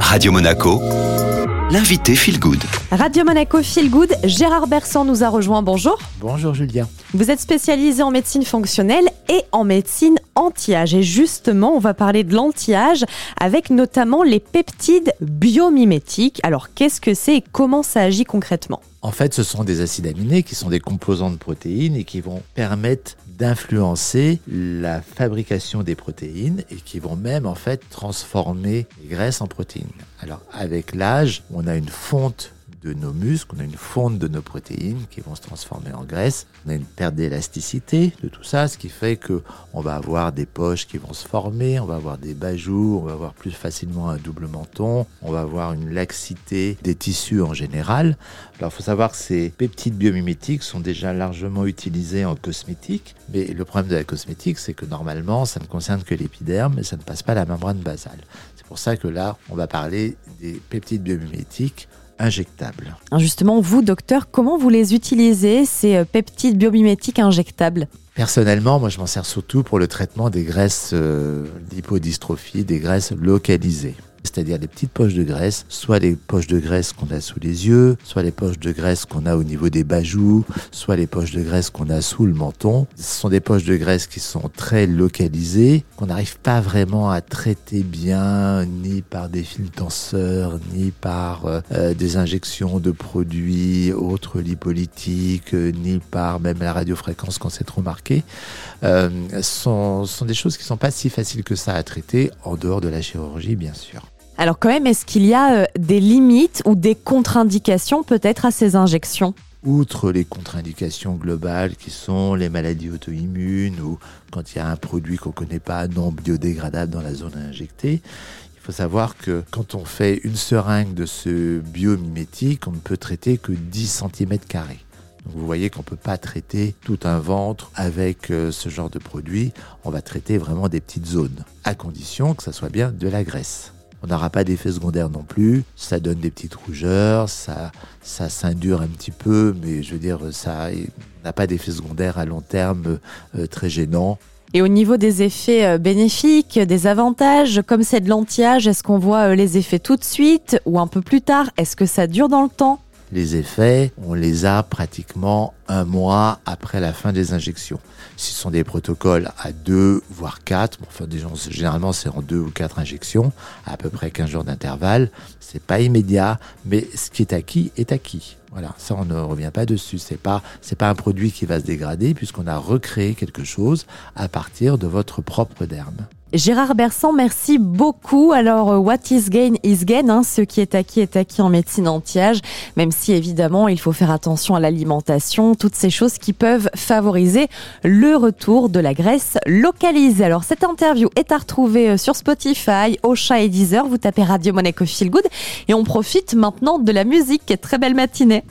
Radio Monaco, l'invité Feel Good. Radio Monaco Feel Good, Gérard Bersan nous a rejoint. Bonjour. Bonjour Julien. Vous êtes spécialisé en médecine fonctionnelle et en médecine anti-âge. Et justement, on va parler de l'anti-âge avec notamment les peptides biomimétiques. Alors, qu'est-ce que c'est et comment ça agit concrètement? En fait, ce sont des acides aminés qui sont des composants de protéines et qui vont permettre d'influencer la fabrication des protéines et qui vont même en fait transformer les graisses en protéines. Alors avec l'âge, on a une fonte de nos muscles, on a une fonte de nos protéines qui vont se transformer en graisse. On a une perte d'élasticité de tout ça, ce qui fait que on va avoir des poches qui vont se former, on va avoir des bajoux, on va avoir plus facilement un double menton, on va avoir une laxité des tissus en général. Alors, il faut savoir que ces peptides biomimétiques sont déjà largement utilisés en cosmétique, mais le problème de la cosmétique, c'est que normalement, ça ne concerne que l'épiderme et ça ne passe pas la membrane basale. C'est pour ça que là, on va parler des peptides biomimétiques injectables. Justement, vous, docteur, comment vous les utilisez, ces euh, peptides biomimétiques injectables? Personnellement, moi, je m'en sers surtout pour le traitement des graisses euh, d'hypodystrophie, des graisses localisées c'est-à-dire les petites poches de graisse, soit les poches de graisse qu'on a sous les yeux, soit les poches de graisse qu'on a au niveau des bajoux, soit les poches de graisse qu'on a sous le menton. Ce sont des poches de graisse qui sont très localisées, qu'on n'arrive pas vraiment à traiter bien, ni par des fils tenseurs, ni par euh, euh, des injections de produits autres lipolytiques, euh, ni par même la radiofréquence quand c'est trop marqué. Euh, sont, sont des choses qui sont pas si faciles que ça à traiter, en dehors de la chirurgie, bien sûr. Alors quand même, est-ce qu'il y a euh, des limites ou des contre-indications peut-être à ces injections? Outre les contre-indications globales qui sont les maladies auto-immunes ou quand il y a un produit qu'on ne connaît pas non biodégradable dans la zone injectée, il faut savoir que quand on fait une seringue de ce biomimétique, on ne peut traiter que 10 cm. Donc vous voyez qu'on ne peut pas traiter tout un ventre avec euh, ce genre de produit. On va traiter vraiment des petites zones, à condition que ça soit bien de la graisse. On n'aura pas d'effet secondaire non plus. Ça donne des petites rougeurs, ça, ça s'indure un petit peu, mais je veux dire, ça n'a pas d'effet secondaire à long terme euh, très gênant. Et au niveau des effets euh, bénéfiques, des avantages, comme c'est de l'anti-âge, est-ce qu'on voit euh, les effets tout de suite ou un peu plus tard? Est-ce que ça dure dans le temps? Les effets, on les a pratiquement un mois après la fin des injections. Ce sont des protocoles à deux, voire quatre, enfin, généralement c'est en deux ou quatre injections, à peu près 15 jours d'intervalle. C'est pas immédiat, mais ce qui est acquis est acquis. Voilà, ça on ne revient pas dessus. C'est pas c'est pas un produit qui va se dégrader puisqu'on a recréé quelque chose à partir de votre propre derme. Gérard Bersan, merci beaucoup. Alors, euh, what is gain is gain. Hein, ce qui est acquis est acquis en médecine anti-âge, même si évidemment il faut faire attention à l'alimentation, toutes ces choses qui peuvent favoriser le retour de la graisse localisée. Alors, cette interview est à retrouver euh, sur Spotify, Ocha et Deezer. Vous tapez Radio Monaco Feel Good et on profite maintenant de la musique. Très belle matinée.